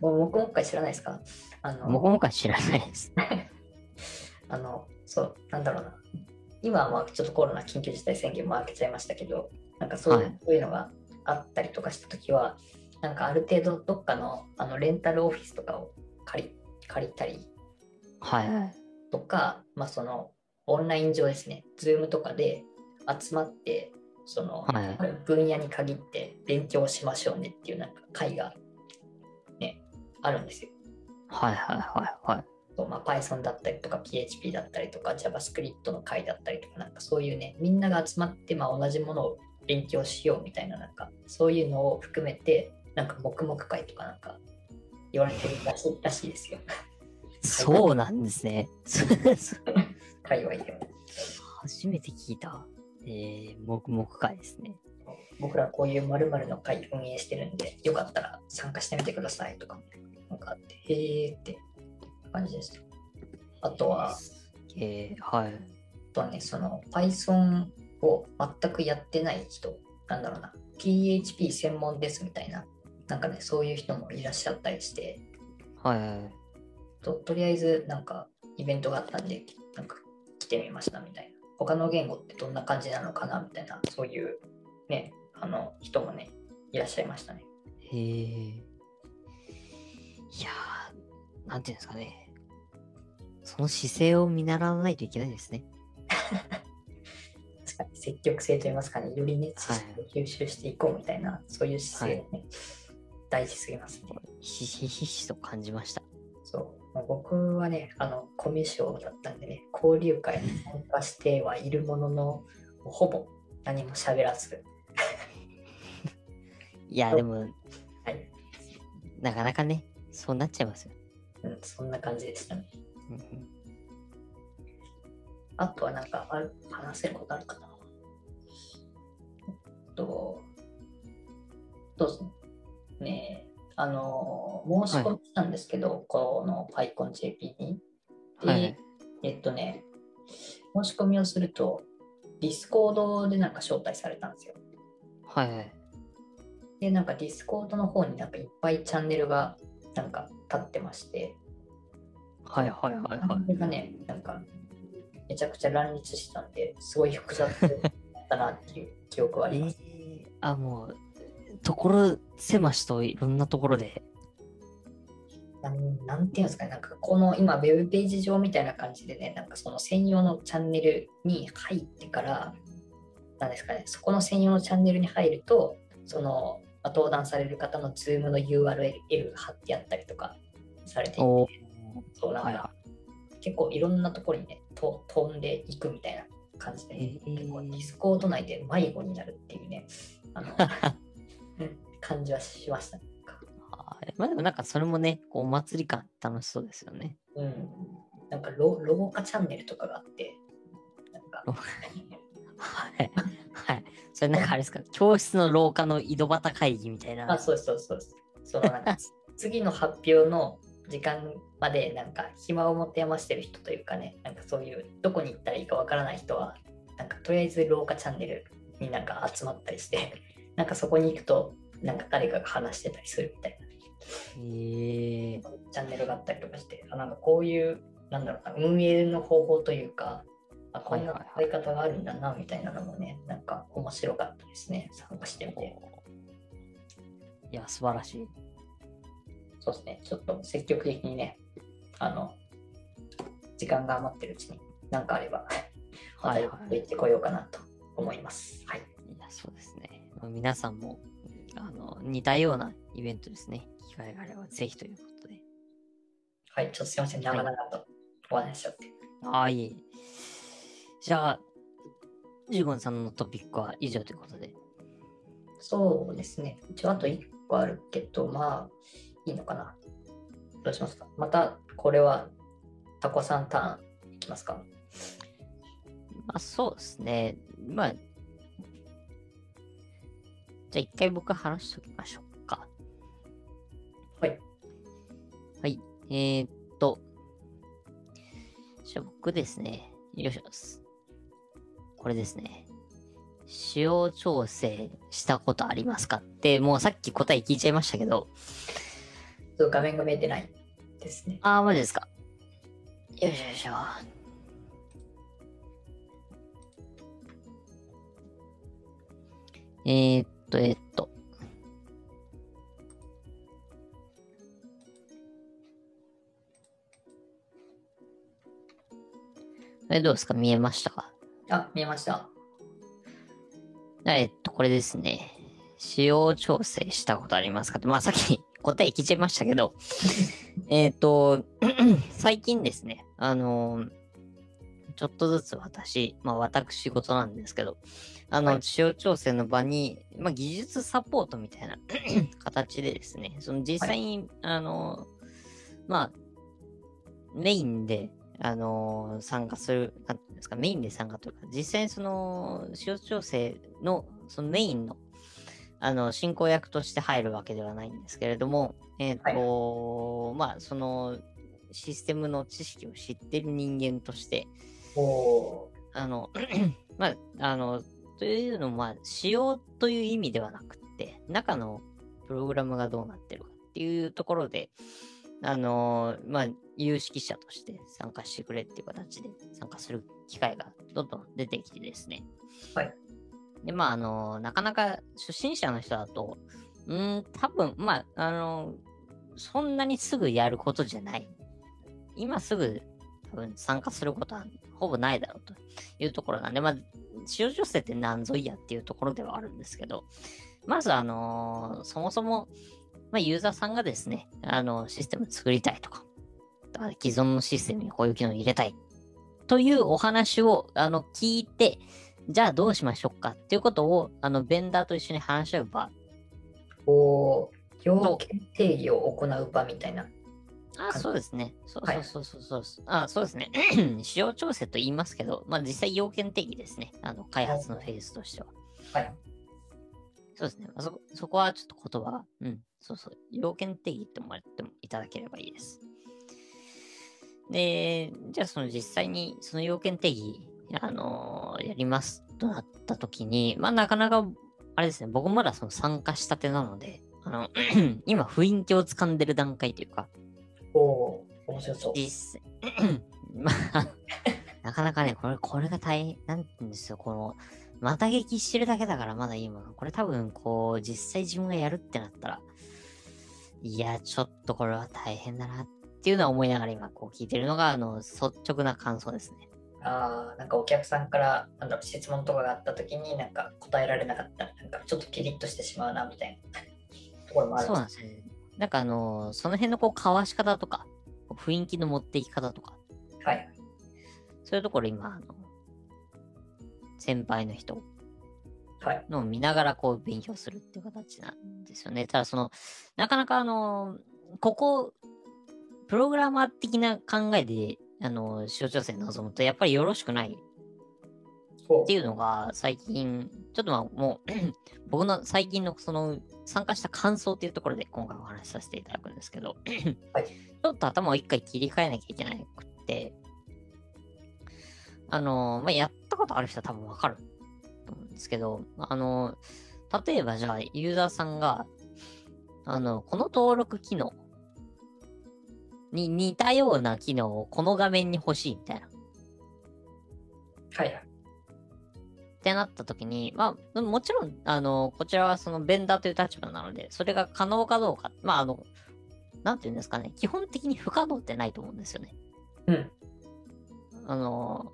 Speaker 2: もう黙々会知らないですか？あの
Speaker 1: 黙々会知らないです。
Speaker 2: あの、そう、なんだろうな。今はまあちょっとコロナ緊急事態宣言も明けちゃいましたけど、なんかそういう,、
Speaker 1: はい
Speaker 2: そういうのがあったりとかしたときは、なんかある程度どっかのあのレンタルオフィスとかを借り借りたり。とか、まあそのオンライン上ですね、ズームとかで集まって、その、
Speaker 1: はい
Speaker 2: 分野に限って勉強しましょうねっていうなんか会がね、あるんですよ。
Speaker 1: はいはいはいはい。
Speaker 2: そうまあ、Python だったりとか PHP だったりとか JavaScript の会だったりとかなんかそういうねみんなが集まってまあ同じものを勉強しようみたいななんかそういうのを含めてなんか黙々会とかなんか言われてるらしいらしいですよ
Speaker 1: そうなんですね。
Speaker 2: 界隈では
Speaker 1: 初めて聞いた。えー、黙々会ですね。
Speaker 2: 僕らこういう〇〇の会運営してるんでよかったら参加してみてくださいとかなんかあってへーって感じですあとは
Speaker 1: えー、はい。
Speaker 2: あとはね、その Python を全くやってない人、なんだろうな、PHP 専門ですみたいな、なんかね、そういう人もいらっしゃったりして、
Speaker 1: はいはい。
Speaker 2: ととりあえずなんかイベントがあったんで、なんか来てみましたみたいな。他の言語ってどんな感じなのかなみたいな、そういうね、あの人もね、いらっしゃいましたね。
Speaker 1: へえ。いやー、なんていうんですかね。その姿勢を見習わないといけないですね。
Speaker 2: 確かに積極性といいますかね、よりね、知
Speaker 1: はい
Speaker 2: 識を吸収していこうみたいな、そういう姿勢がね、大事すぎますね。
Speaker 1: ひしひしと感じました。
Speaker 2: そう。まあ僕はね、あの、コミュ障だったんでね、交流会に参加してはいるものの、ほぼ何も喋らず、
Speaker 1: いや、でも、
Speaker 2: はい。
Speaker 1: なかなかね、そうなっちゃいますよ。
Speaker 2: うん、そんな感じでしたね。
Speaker 1: うんうん
Speaker 2: あとはなんかある、話せることあるかな。と、どうぞね。あの、申し込みしたんですけど、この PyConJP に。で、
Speaker 1: はい。
Speaker 2: えっとね、申し込みをすると、Discord でなんか招待されたんですよ。
Speaker 1: はいはい。
Speaker 2: で、なんか Discord の方になんかいっぱいチャンネルがなんか立ってまして、
Speaker 1: はいはいはいは
Speaker 2: それがね、なんかめちゃくちゃ乱立してたんで、すごい複雑だったなっていう記憶は、は
Speaker 1: い。あ
Speaker 2: ります。
Speaker 1: ー、あ、もう、ところ狭しといろんなところで。
Speaker 2: なんなんていうんですかね、なんかこの今、ウェブページ上みたいな感じでね、なんかその専用のチャンネルに入ってから、なんですかね、そこの専用のチャンネルに入ると、その、まあ登壇される方の Zoom の URL が貼ってあったりとかされていて、
Speaker 1: お
Speaker 2: そうなんか、
Speaker 1: はいは
Speaker 2: 結構いろんなところにね、と飛んでいくみたいな感じで、ね、
Speaker 1: へー。
Speaker 2: 結構 Discord 内で迷子になるっていうね、あのうん 感じはしましたね。
Speaker 1: あはい。まあでもなんかそれもね、こうお祭り感楽しそうですよね。
Speaker 2: うん。なんか廊下チャンネルとかがあって、なんか
Speaker 1: 廊、はい。はい。それなんかあれですか、教室の廊下の井戸端会議みたいな。
Speaker 2: あ、そうそうそうそのなんかつ 次の発表の時間までなんか暇を持て余してる人というかね、なんかそういうどこに行ったらいいかわからない人は、なんかとりあえず廊下チャンネルになんか集まったりして、なんかそこに行くと、なんか誰かが話してたりするみたいな。
Speaker 1: へえ
Speaker 2: チャンネルがあったりとかして、あなんかこういう、なんだろうな、運営の方法というか、あこんな使い方があるんだな、みたいなのもね、なんか面白かったですね、参加してみて。
Speaker 1: いや、素晴らしい。
Speaker 2: そうですね、ちょっと積極的にね、あの、時間が余ってるうちに、なんかあれば、
Speaker 1: はいはい。
Speaker 2: 行ってこようかなと思います。はい。
Speaker 1: いや、そうです皆さんも、あの、似たようなイベントですね。機会があればぜひということで。
Speaker 2: はい、ちょっとすいません、長々とお話しちゃって。
Speaker 1: ああ、いえ。じゃあ、ジュゴンさんのトピックは以上ということで。
Speaker 2: そうですね。一応あと1個あるけど、まあ、いいのかな。どうしますか？また、これは、タコさんターンいきますか？
Speaker 1: まあ、そうですね。まあ、じゃあ一回僕話しておきましょうか。
Speaker 2: はい。
Speaker 1: はい。えー、っと、じゃあ僕ですね。よいしょ。これですね。使用調整したことありますかって、もうさっき答え聞いちゃいましたけど、
Speaker 2: ちょっと画面が見えてないですね。
Speaker 1: あー、マジですか。よいしょよいしょ。えー、っと、えーっと。え、どうですか？見えましたか？
Speaker 2: あ、見えました。
Speaker 1: えっと、これですね。使用調整したことありますか？って、まあさっき 答え聞いちゃいましたけど、えっと、最近ですね、あの、ちょっとずつ私、まあ私事なんですけど、あの、
Speaker 2: はい。
Speaker 1: 使用調整の場に、まあ技術サポートみたいな 形でですね、その実際に、あの、まあ、メインで、あの参加する、なんていうんですか、メインで参加というか、実際にその、使用調整の、そのメインの、あの、進行役として入るわけではないんですけれども、えっ、と、まあ、その、システムの知識を知っている人間として、あの、まあ、あの、というのも、まあ、仕様という意味ではなくって、中のプログラムがどうなってるかっていうところで、あの、まあ、有識者として参加してくれっていう形で参加する機会がどんどん出てきてですね。
Speaker 2: はい。
Speaker 1: で、まあ、あの、なかなか初心者の人だと、うーん、多分、まあ、あの、そんなにすぐやることじゃない。今すぐ多分参加することはほぼないだろうというところなんで、まあ、使用女性って何ぞいやっていうところではあるんですけど、まず、あのそもそも、まあ、ユーザーさんがですね、あの、システム作りたいとか、あ既存のシステムにこういう機能を入れたいというお話を、あの、聞いて、じゃあどうしましょうかっていうことを、あの、ベンダーと一緒に話し合う場。
Speaker 2: おー要件定義を行う場みたいな。
Speaker 1: あ、
Speaker 2: はい
Speaker 1: そうですね。そう
Speaker 2: はい
Speaker 1: そうそうそうそう。あ、そうですね。使用調整と言いますけど、まあ実際要件定義ですね。あの、開発のフェーズとしては。
Speaker 2: はい。
Speaker 1: そうですね。まあ、そ、そこはちょっと言葉が、うん、そうそう。要件定義ってもらってもいただければいいです。で、じゃあその実際にその要件定義、あのーやりますとなった時に、まあなかなか、あれですね、僕まだその参加したてなので、あの、今雰囲気をつかんでる段階というか、
Speaker 2: おー面白そう。
Speaker 1: 実際、まあ、なかなかね、これ、これが大変なんて言うんですよ、この、また劇してるだけだからまだいいもの。これ多分、こう、実際自分がやるってなったら、いや、ちょっとこれは大変だなっていうのは思いながら今、こう聞いてるのが、あの、率直な感想ですね。
Speaker 2: ああ、なんかお客さんからなんだろう質問とかがあったときに、なんか答えられなかったら、なんかちょっとキリッとしてしまうな、みたいなところもある
Speaker 1: そうなんですよね。なんかあの、その辺のこう、交わし方とか、雰囲気の持っていき方とか、
Speaker 2: はい。
Speaker 1: そういうところ今、あの、先輩の人
Speaker 2: はい。
Speaker 1: のを見ながらこう勉強するっていう形なんですよね。ただその、なかなかあの、ここ、プログラマー的な考えで、あの、視聴調整に臨むと、やっぱりよろしくない
Speaker 2: ほ
Speaker 1: っていうのが最近、ちょっとまあもう、僕の最近のその参加した感想っていうところで今回お話しさせていただくんですけど、
Speaker 2: はい
Speaker 1: ちょっと頭を一回切り替えなきゃいけなくって、あの、まあ、やったことある人は多分わかると思うんですけど、あの、例えばじゃあユーザーさんが、あの、この登録機能に似たような機能をこの画面に欲しいみたいな。
Speaker 2: はいはい。
Speaker 1: ってなった時に、まあ、もちろん、あの、こちらはそのベンダーという立場なので、それが可能かどうか、まあ、あの、なんていうんですかね、基本的に不可能ってないと思うんですよね。
Speaker 2: うん。
Speaker 1: あの、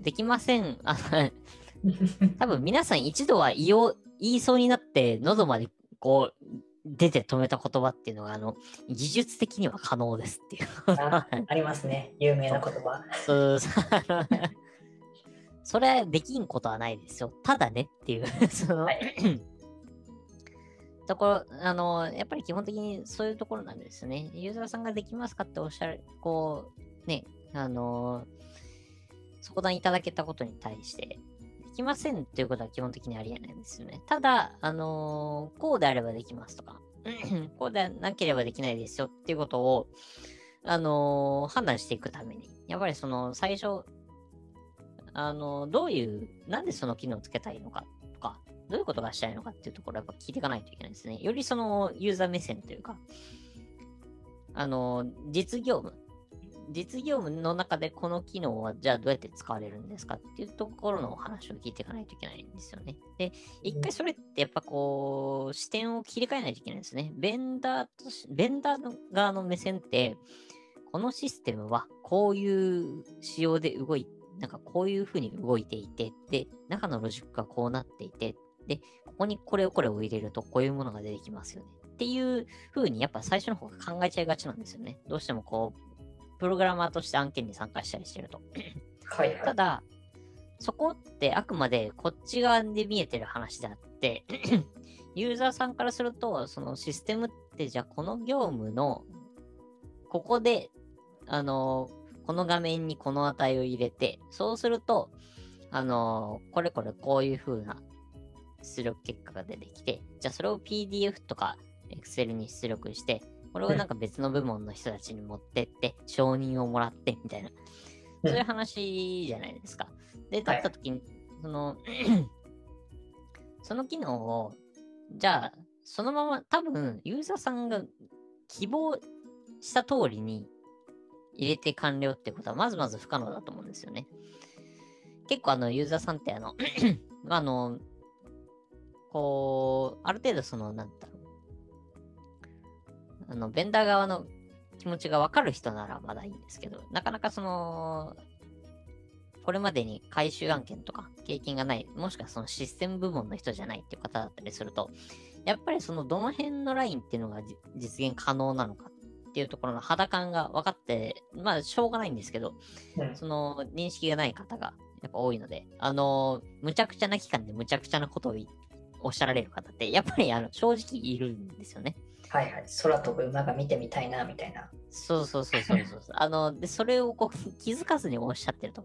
Speaker 1: できません。あ 多分皆さん一度は言おう、言いそうになって、喉までこう、出て止めた言葉っていうのが、あの、技術的には可能ですっていう。
Speaker 2: あありますね。有名な言葉。
Speaker 1: そうそう それはできんことはないですよ。ただねっていう、その、
Speaker 2: はい
Speaker 1: ところ、あの、やっぱり基本的にそういうところなんですね。ユーザーさんができますかっておっしゃる、こう、ね、あの、相談いただけたことに対して、できませんっていうことは基本的にありえないんですよね。ただ、あのこうであればできますとか、こうでなければできないですよっていうことを、あの判断していくために、やっぱりその最初、あのどういう、なんでその機能をつけたいのかとか、どういうことがしたいのかっていうところをやっぱ聞いていかないといけないですね。よりそのユーザー目線というか、あの実業務、実業務の中でこの機能はじゃあどうやって使われるんですかっていうところのお話を聞いていかないといけないんですよね。で、一回それってやっぱこう、視点を切り替えないといけないんですね。ベンダーと、ベンダー側の目線って、このシステムはこういう仕様で動いてなんかこういう風に動いていて、で、中のロジックがこうなっていて、で、ここにこれをこれを入れるとこういうものが出てきますよね。っていう風にやっぱ最初の方が考えちゃいがちなんですよね。どうしてもこう、プログラマーとして案件に参加したりしてると。
Speaker 2: はいはい。
Speaker 1: ただ、そこってあくまでこっち側で見えてる話であって、ユーザーさんからすると、そのシステムってじゃあこの業務の、ここで、あの、この画面にこの値を入れて、そうすると、あの、これこれこういう風な出力結果が出てきて、じゃあそれを PDF とか Excel に出力して、これをなんか別の部門の人たちに持ってって、承認をもらって、みたいな。そういう話じゃないですか。で、だった時に、その、その機能を、じゃあ、そのまま、多分、ユーザーさんが希望した通りに入れて完了ってことは、まずまず不可能だと思うんですよね。結構、あの、ユーザーさんって、あの、あの、こう、ある程度、その、なんだろう。あの、ベンダー側の気持ちがわかる人ならまだいいんですけど、なかなかその、これまでに回収案件とか経験がない、もしくはそのシステム部門の人じゃないっていう方だったりすると、やっぱりそのどの辺のラインっていうのが実現可能なのかっていうところの肌感が分かって、まあしょうがないんですけど、
Speaker 2: うん
Speaker 1: その認識がない方がやっぱ多いので、あの、むちゃくちゃな期間でむちゃくちゃなことをいおっしゃられる方って、やっぱりあの正直いるんですよね。
Speaker 2: はいはい。空飛ぶ馬が見てみたいな、みたいな。
Speaker 1: そうそうそうそうそうそう。あの、で、それをこう気づかずにおっしゃってると。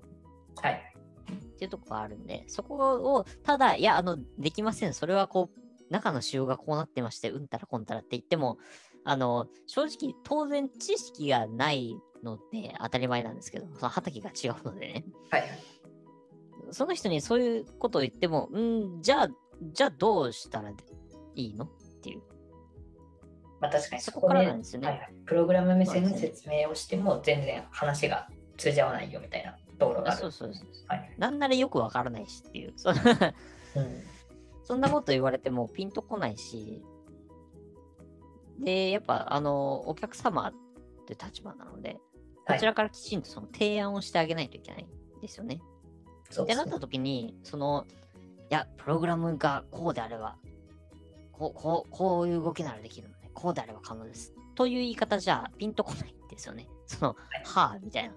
Speaker 2: はい。
Speaker 1: っていうところがあるんで、そこを、ただ、いや、あの、できません。それはこう、中の仕様がこうなってまして、うんたらこんたらって言っても、あの、正直、当然知識がないので当たり前なんですけど、その畑が違うのでね。
Speaker 2: はいはい。
Speaker 1: その人にそういうことを言っても、うん、じゃあ、じゃあどうしたらいいの？っていう。
Speaker 2: まあ確かに
Speaker 1: そこから
Speaker 2: で
Speaker 1: なんですよね
Speaker 2: はいはい。プログラム目線の説明をしても全然話が通じ合わないよみたいなところがある。
Speaker 1: そうそうそう。
Speaker 2: はい。
Speaker 1: なんならよくわからないしっていう。そ
Speaker 2: うん。
Speaker 1: そんなこと言われてもピンとこないし、で、やっぱ、あの、お客様って立場なので、
Speaker 2: はい
Speaker 1: こちらからきちんとその提案をしてあげないといけないんですよね。
Speaker 2: そうですね
Speaker 1: ってなった時に、その、いや、プログラムがこうであれば、こう、こう、こういう動きならできるので、こうであれば可能です。という言い方じゃピンとこないんですよね。その、はあ、みたいな。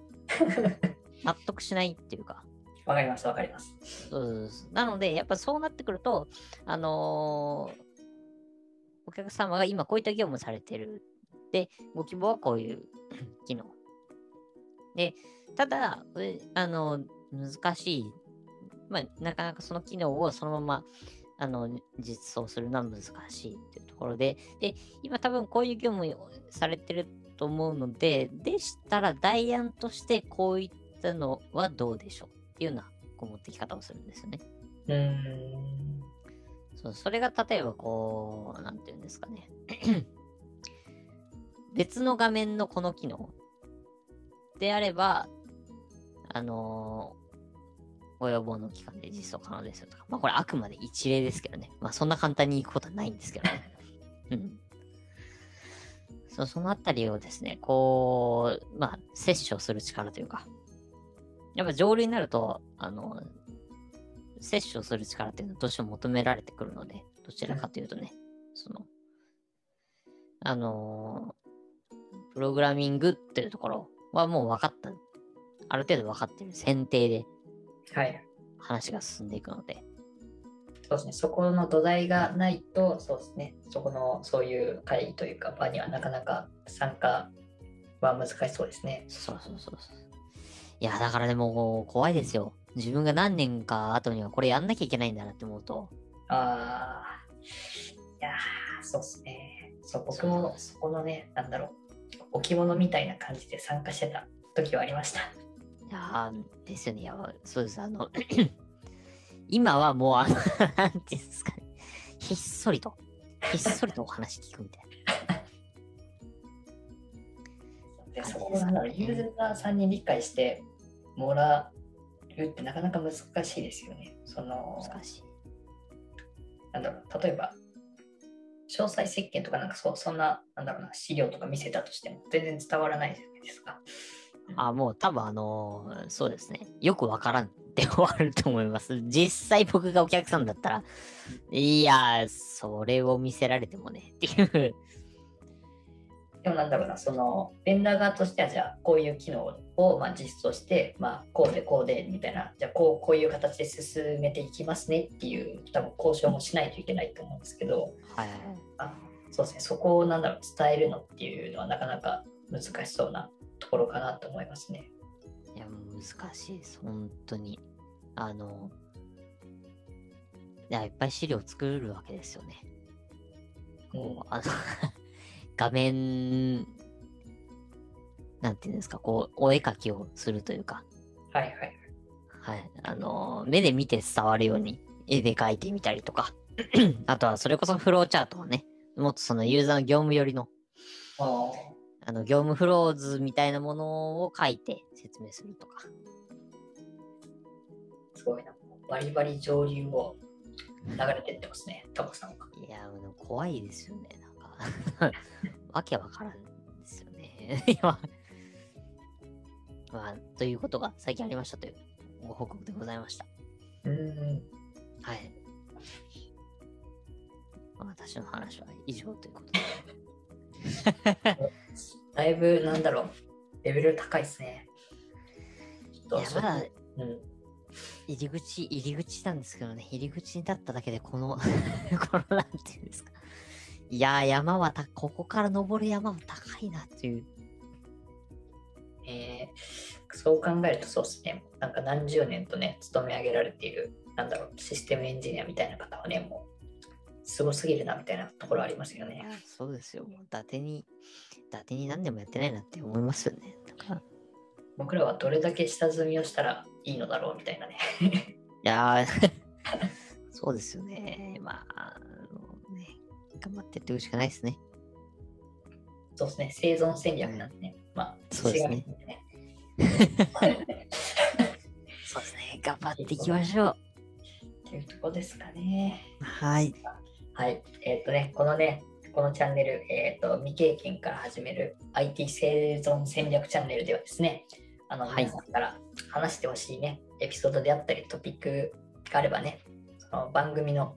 Speaker 1: 納得しないっていうか。
Speaker 2: わかります、わかります。
Speaker 1: そうですなので、やっぱそうなってくると、あのーお客様が今こういった業務されてる。で、ご希望はこういう 機能。で、ただ、あの、難しい。まあ、なかなかその機能をそのまま、あの、実装するのは難しいっていうところで、で、今多分こういう業務をされてると思うので、でしたら代案としてこういったのはどうでしょうっていうようなこう持ってき方をするんですよね。
Speaker 2: うん。
Speaker 1: そう、それが例えばこう、なんていうんですかね。別の画面のこの機能であれば、あのーご要望の期間で実装可能ですよとか。まあこれあくまで一例ですけどね。まあそんな簡単に行くことはないんですけどね。うん。そう、そのあたりをですね、こう、まあ、摂取する力というか、やっぱ上流になると、あの、摂取をする力っていうのはどうしても求められてくるので、どちらかというとね、その、あのープログラミングっていうところはもう分かった、ある程度分かってる前提で
Speaker 2: はい。
Speaker 1: 話が進んでいくので、
Speaker 2: そうですね。そこの土台がないと、そうですね。そこの、そういう会議というか、場にはなかなか参加は難しそうですね。
Speaker 1: そうそうそうそう。いや、だからでも怖いですよ。自分が何年か後にはこれやんなきゃいけないんだなって思うと、
Speaker 2: ああ、いやー、そうですね。そう、僕もそこのね、なんだろう、置物みたいな感じで参加してた時はありました。
Speaker 1: いやーですよね。いや、そうです。あの、今はもう、あの、なんていうんですかね。ひっそりと、ひっそりとお話聞くみたいな。
Speaker 2: で、そこをなんだろう、ユーザーさんに理解してもらうってなかなか難しいですよね。その、
Speaker 1: 難しい。
Speaker 2: なんだろう、例えば、詳細設計とかなんかそそんな、なんだろうな、資料とか見せたとしても全然伝わらないじゃないですか。
Speaker 1: あ、もう多分あのーそうですね。よくわからんって終わると思います。実際僕がお客さんだったら、いやー、それを見せられてもね、っていう。
Speaker 2: でもなんだろうな、その、ベンダー側としては、じゃあ、こういう機能をまあ実装して、まあ、こうでこうでみたいな、じゃあこう、こういう形で進めていきますねっていう、多分交渉もしないといけないと思うんですけど、
Speaker 1: はい。
Speaker 2: あそうですね、そこをなんだろう、伝えるのっていうのはなかなか難しそうなところかなと思いますね。
Speaker 1: いや、難しいです。本当に。あの、いや、いっぱい資料作るわけですよね。こう、あの、画面、なんていうんですか、こう、お絵描きをするというか、
Speaker 2: はいはい。
Speaker 1: はい。あの、目で見て伝わるように絵で描いてみたりとか、あとはそれこそフローチャートをね、もっとそのユーザーの業務寄りの、
Speaker 2: あ
Speaker 1: あの、業務フロー図みたいなものを書いて説明するとか。
Speaker 2: ーすごいな。バリバリ上流を流れてってますね、タコさんは。
Speaker 1: いや、怖いですよね。わけわからんですよね。いやまあ、ということが最近ありましたというご報告でございました。
Speaker 2: うーん。
Speaker 1: はい。私の話は以上ということで。
Speaker 2: だいぶ、なんだろう、レベル高いですね。
Speaker 1: いや、まだ
Speaker 2: うん。
Speaker 1: 入り口、入り口なんですけどね、入り口に立っただけで、この、この、なんていうんですか。いやー、山はた、ここから登る山は高いなっていう。
Speaker 2: えーそう考えるとそうですね。なんか何十年とね、勤め上げられている、なんだろう、システムエンジニアみたいな方はね、もう、すごすぎるなみたいなところありますよね。
Speaker 1: いや、そうですよ。伊達に、伊達に何でもやってないなって思いますよね。
Speaker 2: 僕らはどれだけ下積みをしたらいいのだろうみたいなね。
Speaker 1: やー そうですよね。まあ、頑張ってっていくしかないですね。
Speaker 2: そうですね、生存戦略なんでね。まあ、
Speaker 1: そうです
Speaker 2: ね。
Speaker 1: そうですね。頑張っていきましょう。
Speaker 2: っていうとこですかね。
Speaker 1: はい。
Speaker 2: はい。えっ、とね、このね、このチャンネル、えっ、と、未経験から始める IT 生存戦略チャンネルではですね、あの、
Speaker 1: はい
Speaker 2: 皆さんから話してほしいね、エピソードであったり、トピックがあればね、その番組の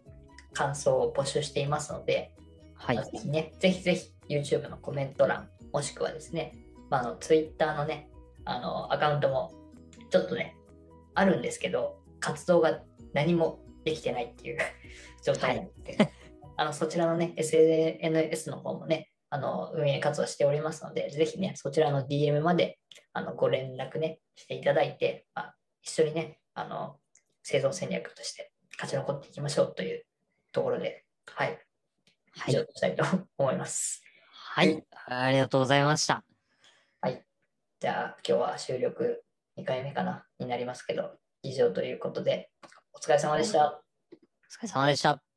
Speaker 2: 感想を募集していますので、
Speaker 1: はい
Speaker 2: まあ。ぜひね、ぜひぜひ YouTube のコメント欄、もしくはですね、まあ、あの Twitter のね、あのアカウントもちょっとね、あるんですけど、活動が何もできてないっていう 状態なので、あのそちらのね、SNS の方もね、あの運営活動しておりますので、ぜひね、そちらの DM まであのご連絡ね、していただいて、まあ、一緒にね、あの生存戦略として勝ち残っていきましょうというところで、はい、
Speaker 1: はい
Speaker 2: 以上。としたいと思います。
Speaker 1: はい。ありがとうございました。
Speaker 2: じゃあ、今日は収録2回目かな？になりますけど、以上ということで、お疲れ様でした。
Speaker 1: お疲れ様でした。